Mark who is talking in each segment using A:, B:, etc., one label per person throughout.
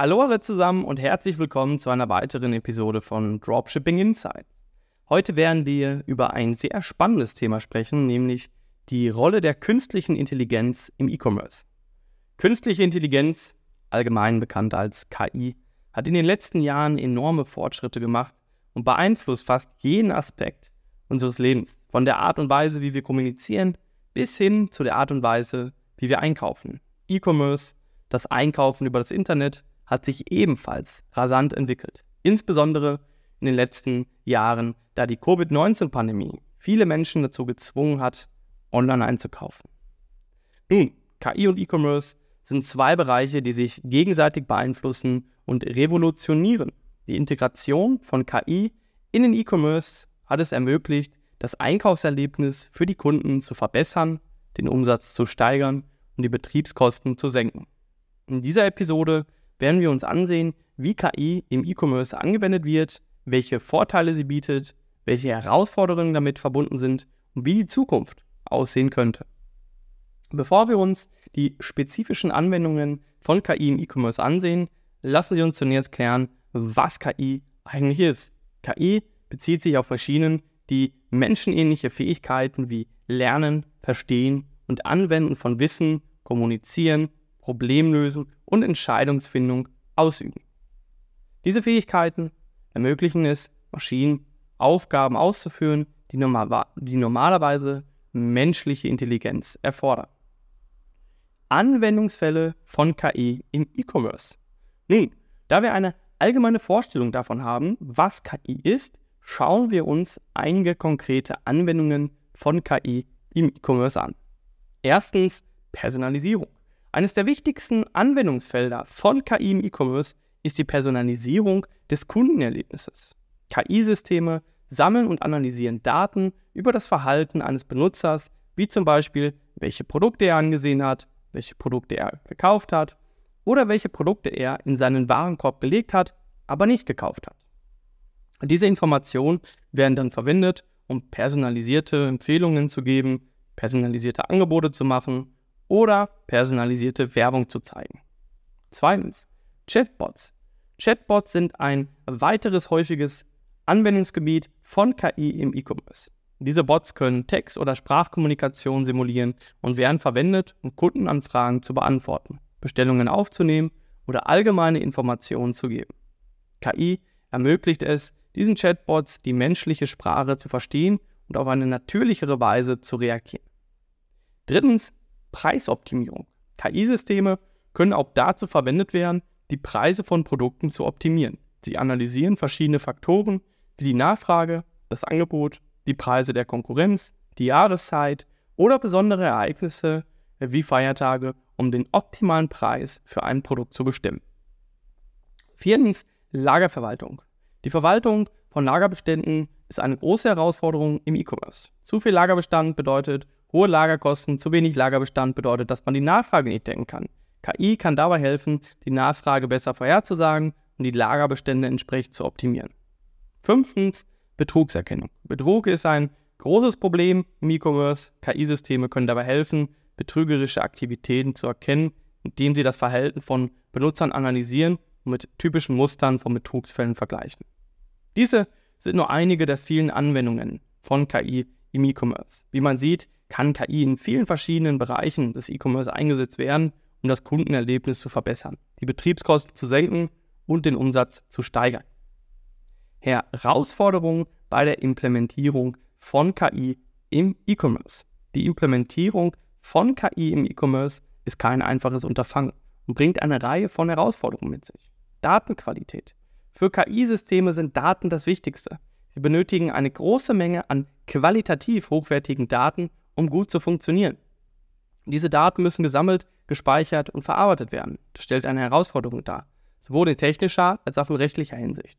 A: Hallo alle zusammen und herzlich willkommen zu einer weiteren Episode von Dropshipping Insights. Heute werden wir über ein sehr spannendes Thema sprechen, nämlich die Rolle der künstlichen Intelligenz im E-Commerce. Künstliche Intelligenz, allgemein bekannt als KI, hat in den letzten Jahren enorme Fortschritte gemacht und beeinflusst fast jeden Aspekt unseres Lebens, von der Art und Weise, wie wir kommunizieren, bis hin zu der Art und Weise, wie wir einkaufen. E-Commerce, das Einkaufen über das Internet, hat sich ebenfalls rasant entwickelt. Insbesondere in den letzten Jahren, da die Covid-19-Pandemie viele Menschen dazu gezwungen hat, online einzukaufen. Nun, KI und E-Commerce sind zwei Bereiche, die sich gegenseitig beeinflussen und revolutionieren. Die Integration von KI in den E-Commerce hat es ermöglicht, das Einkaufserlebnis für die Kunden zu verbessern, den Umsatz zu steigern und die Betriebskosten zu senken. In dieser Episode werden wir uns ansehen, wie KI im E-Commerce angewendet wird, welche Vorteile sie bietet, welche Herausforderungen damit verbunden sind und wie die Zukunft aussehen könnte. Bevor wir uns die spezifischen Anwendungen von KI im E-Commerce ansehen, lassen Sie uns zunächst klären, was KI eigentlich ist. KI bezieht sich auf Maschinen, die menschenähnliche Fähigkeiten wie Lernen, Verstehen und Anwenden von Wissen, Kommunizieren, Problemlösen und Entscheidungsfindung ausüben. Diese Fähigkeiten ermöglichen es Maschinen, Aufgaben auszuführen, die, normal, die normalerweise menschliche Intelligenz erfordern. Anwendungsfälle von KI im E-Commerce. Nun, da wir eine allgemeine Vorstellung davon haben, was KI ist, schauen wir uns einige konkrete Anwendungen von KI im E-Commerce an. Erstens Personalisierung. Eines der wichtigsten Anwendungsfelder von KI im E-Commerce ist die Personalisierung des Kundenerlebnisses. KI-Systeme sammeln und analysieren Daten über das Verhalten eines Benutzers, wie zum Beispiel, welche Produkte er angesehen hat, welche Produkte er gekauft hat oder welche Produkte er in seinen Warenkorb gelegt hat, aber nicht gekauft hat. Diese Informationen werden dann verwendet, um personalisierte Empfehlungen zu geben, personalisierte Angebote zu machen oder personalisierte Werbung zu zeigen. Zweitens, Chatbots. Chatbots sind ein weiteres häufiges Anwendungsgebiet von KI im E-Commerce. Diese Bots können Text- oder Sprachkommunikation simulieren und werden verwendet, um Kundenanfragen zu beantworten, Bestellungen aufzunehmen oder allgemeine Informationen zu geben. KI ermöglicht es, diesen Chatbots die menschliche Sprache zu verstehen und auf eine natürlichere Weise zu reagieren. Drittens, Preisoptimierung. KI-Systeme können auch dazu verwendet werden, die Preise von Produkten zu optimieren. Sie analysieren verschiedene Faktoren wie die Nachfrage, das Angebot, die Preise der Konkurrenz, die Jahreszeit oder besondere Ereignisse wie Feiertage, um den optimalen Preis für ein Produkt zu bestimmen. Viertens, Lagerverwaltung. Die Verwaltung von Lagerbeständen ist eine große Herausforderung im E-Commerce. Zu viel Lagerbestand bedeutet hohe Lagerkosten, zu wenig Lagerbestand bedeutet, dass man die Nachfrage nicht decken kann. KI kann dabei helfen, die Nachfrage besser vorherzusagen und die Lagerbestände entsprechend zu optimieren. Fünftens, Betrugserkennung. Betrug ist ein großes Problem im E-Commerce. KI-Systeme können dabei helfen, betrügerische Aktivitäten zu erkennen, indem sie das Verhalten von Benutzern analysieren und mit typischen Mustern von Betrugsfällen vergleichen. Diese sind nur einige der vielen Anwendungen von KI im E-Commerce. Wie man sieht, kann KI in vielen verschiedenen Bereichen des E-Commerce eingesetzt werden, um das Kundenerlebnis zu verbessern, die Betriebskosten zu senken und den Umsatz zu steigern. Herausforderungen bei der Implementierung von KI im E-Commerce. Die Implementierung von KI im E-Commerce ist kein einfaches Unterfangen und bringt eine Reihe von Herausforderungen mit sich. Datenqualität. Für KI-Systeme sind Daten das Wichtigste. Sie benötigen eine große Menge an qualitativ hochwertigen Daten, um gut zu funktionieren. Diese Daten müssen gesammelt, gespeichert und verarbeitet werden. Das stellt eine Herausforderung dar, sowohl in technischer als auch in rechtlicher Hinsicht.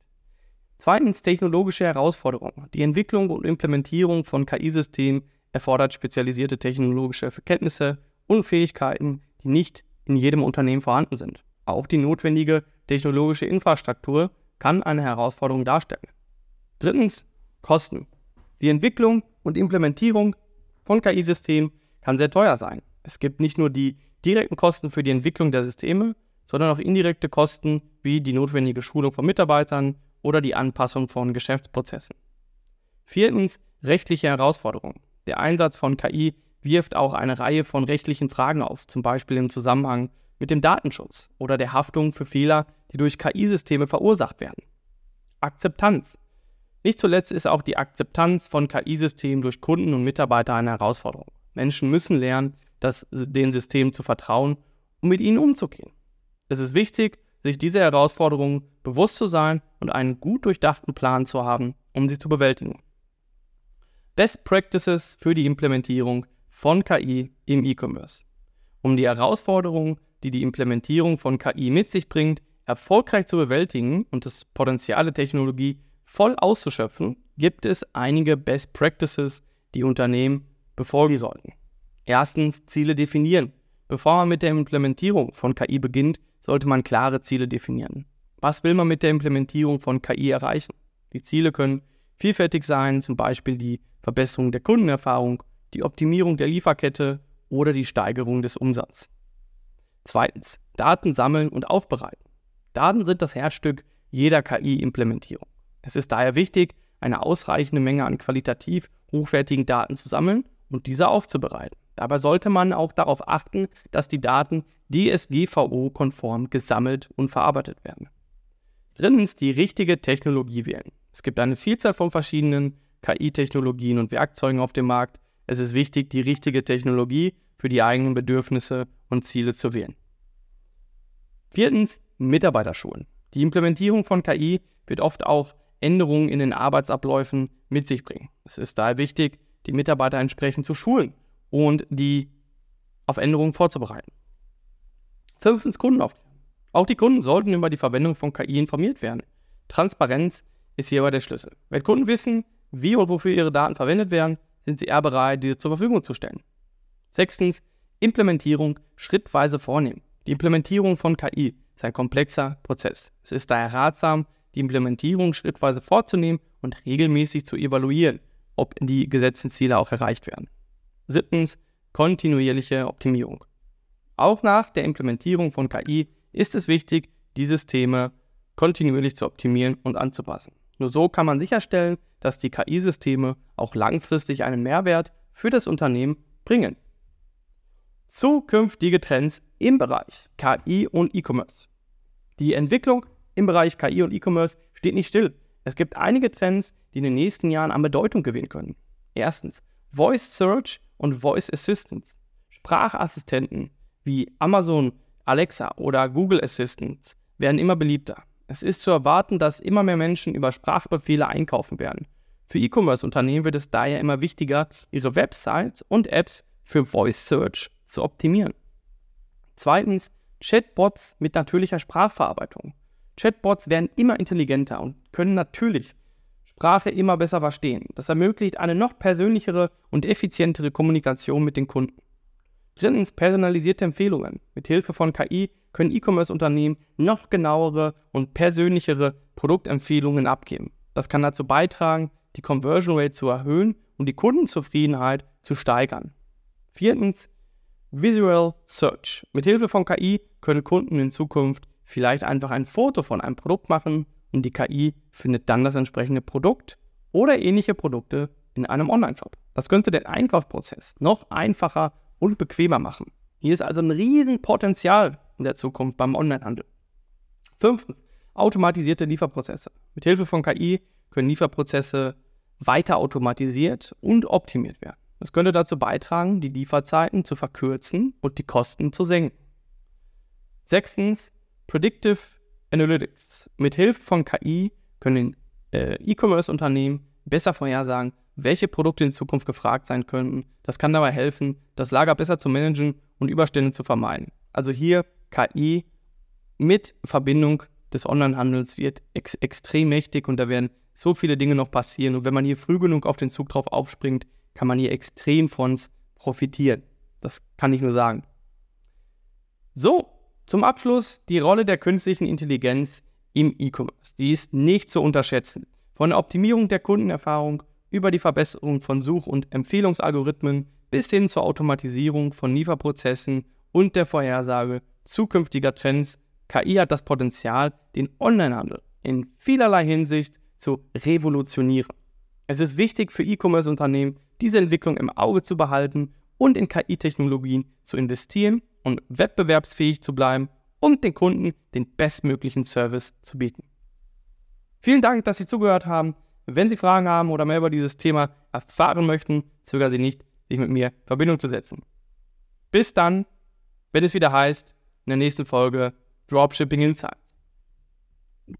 A: Zweitens technologische Herausforderungen. Die Entwicklung und Implementierung von KI-Systemen erfordert spezialisierte technologische Kenntnisse und Fähigkeiten, die nicht in jedem Unternehmen vorhanden sind. Auch die notwendige technologische Infrastruktur kann eine Herausforderung darstellen. Drittens Kosten. Die Entwicklung und Implementierung von KI-Systemen kann sehr teuer sein. Es gibt nicht nur die direkten Kosten für die Entwicklung der Systeme, sondern auch indirekte Kosten wie die notwendige Schulung von Mitarbeitern oder die Anpassung von Geschäftsprozessen. Viertens, rechtliche Herausforderungen. Der Einsatz von KI wirft auch eine Reihe von rechtlichen Fragen auf, zum Beispiel im Zusammenhang mit dem Datenschutz oder der Haftung für Fehler, die durch KI-Systeme verursacht werden. Akzeptanz. Nicht zuletzt ist auch die Akzeptanz von KI-Systemen durch Kunden und Mitarbeiter eine Herausforderung. Menschen müssen lernen, das, den Systemen zu vertrauen und mit ihnen umzugehen. Es ist wichtig, sich dieser Herausforderungen bewusst zu sein und einen gut durchdachten Plan zu haben, um sie zu bewältigen. Best Practices für die Implementierung von KI im E-Commerce. Um die Herausforderungen, die die Implementierung von KI mit sich bringt, erfolgreich zu bewältigen und das Potenzial der Technologie voll auszuschöpfen, gibt es einige Best Practices, die Unternehmen befolgen sollten. Erstens Ziele definieren. Bevor man mit der Implementierung von KI beginnt, sollte man klare Ziele definieren. Was will man mit der Implementierung von KI erreichen? Die Ziele können vielfältig sein, zum Beispiel die Verbesserung der Kundenerfahrung, die Optimierung der Lieferkette oder die Steigerung des Umsatzes. Zweitens, Daten sammeln und aufbereiten. Daten sind das Herzstück jeder KI-Implementierung. Es ist daher wichtig, eine ausreichende Menge an qualitativ hochwertigen Daten zu sammeln und diese aufzubereiten. Dabei sollte man auch darauf achten, dass die Daten DSGVO-konform gesammelt und verarbeitet werden. Drittens, die richtige Technologie wählen. Es gibt eine Vielzahl von verschiedenen KI-Technologien und Werkzeugen auf dem Markt. Es ist wichtig, die richtige Technologie für die eigenen Bedürfnisse und Ziele zu wählen. Viertens, Mitarbeiterschulen. Die Implementierung von KI wird oft auch Änderungen in den Arbeitsabläufen mit sich bringen. Es ist daher wichtig, die Mitarbeiter entsprechend zu schulen und die auf Änderungen vorzubereiten. Fünftens, Kundenaufklärung. Auch die Kunden sollten über die Verwendung von KI informiert werden. Transparenz ist hierbei der Schlüssel. Wenn Kunden wissen, wie und wofür ihre Daten verwendet werden, sind sie eher bereit, diese zur Verfügung zu stellen. Sechstens, Implementierung schrittweise vornehmen. Die Implementierung von KI ist ein komplexer Prozess. Es ist daher ratsam, die Implementierung schrittweise vorzunehmen und regelmäßig zu evaluieren, ob die gesetzten Ziele auch erreicht werden. Siebtens, kontinuierliche Optimierung. Auch nach der Implementierung von KI ist es wichtig, die Systeme kontinuierlich zu optimieren und anzupassen. Nur so kann man sicherstellen, dass die KI-Systeme auch langfristig einen Mehrwert für das Unternehmen bringen. Zukünftige Trends im Bereich KI und E-Commerce. Die Entwicklung im Bereich KI und E-Commerce steht nicht still. Es gibt einige Trends, die in den nächsten Jahren an Bedeutung gewinnen können. Erstens Voice Search und Voice Assistance. Sprachassistenten wie Amazon, Alexa oder Google Assistants werden immer beliebter. Es ist zu erwarten, dass immer mehr Menschen über Sprachbefehle einkaufen werden. Für E-Commerce-Unternehmen wird es daher immer wichtiger, ihre Websites und Apps für Voice Search zu optimieren. Zweitens, Chatbots mit natürlicher Sprachverarbeitung. Chatbots werden immer intelligenter und können natürlich Sprache immer besser verstehen. Das ermöglicht eine noch persönlichere und effizientere Kommunikation mit den Kunden. Drittens, personalisierte Empfehlungen. Mit Hilfe von KI können E-Commerce-Unternehmen noch genauere und persönlichere Produktempfehlungen abgeben. Das kann dazu beitragen, die Conversion Rate zu erhöhen und die Kundenzufriedenheit zu steigern. Viertens, Visual Search. Mit Hilfe von KI können Kunden in Zukunft vielleicht einfach ein Foto von einem Produkt machen und die KI findet dann das entsprechende Produkt oder ähnliche Produkte in einem Online-Shop. Das könnte den Einkaufsprozess noch einfacher und bequemer machen. Hier ist also ein Riesenpotenzial in der Zukunft beim Onlinehandel. Fünftens, automatisierte Lieferprozesse. Mit Hilfe von KI können Lieferprozesse weiter automatisiert und optimiert werden. Das könnte dazu beitragen, die Lieferzeiten zu verkürzen und die Kosten zu senken. Sechstens, Predictive Analytics. Mit Hilfe von KI können äh, E-Commerce-Unternehmen besser vorhersagen, welche Produkte in Zukunft gefragt sein könnten. Das kann dabei helfen, das Lager besser zu managen und Überstände zu vermeiden. Also hier KI mit Verbindung des Onlinehandels wird ex extrem mächtig und da werden so viele Dinge noch passieren. Und wenn man hier früh genug auf den Zug drauf aufspringt, kann man hier extrem von profitieren. Das kann ich nur sagen. So, zum Abschluss die Rolle der künstlichen Intelligenz im E-Commerce. Die ist nicht zu unterschätzen. Von der Optimierung der Kundenerfahrung über die Verbesserung von Such- und Empfehlungsalgorithmen bis hin zur Automatisierung von Lieferprozessen und der Vorhersage zukünftiger Trends KI hat das Potenzial, den Onlinehandel in vielerlei Hinsicht zu revolutionieren. Es ist wichtig für E-Commerce-Unternehmen, diese Entwicklung im Auge zu behalten und in KI-Technologien zu investieren und wettbewerbsfähig zu bleiben und den Kunden den bestmöglichen Service zu bieten. Vielen Dank, dass Sie zugehört haben. Wenn Sie Fragen haben oder mehr über dieses Thema erfahren möchten, zögern Sie nicht, sich mit mir in Verbindung zu setzen. Bis dann, wenn es wieder heißt, in der nächsten Folge Dropshipping Insights.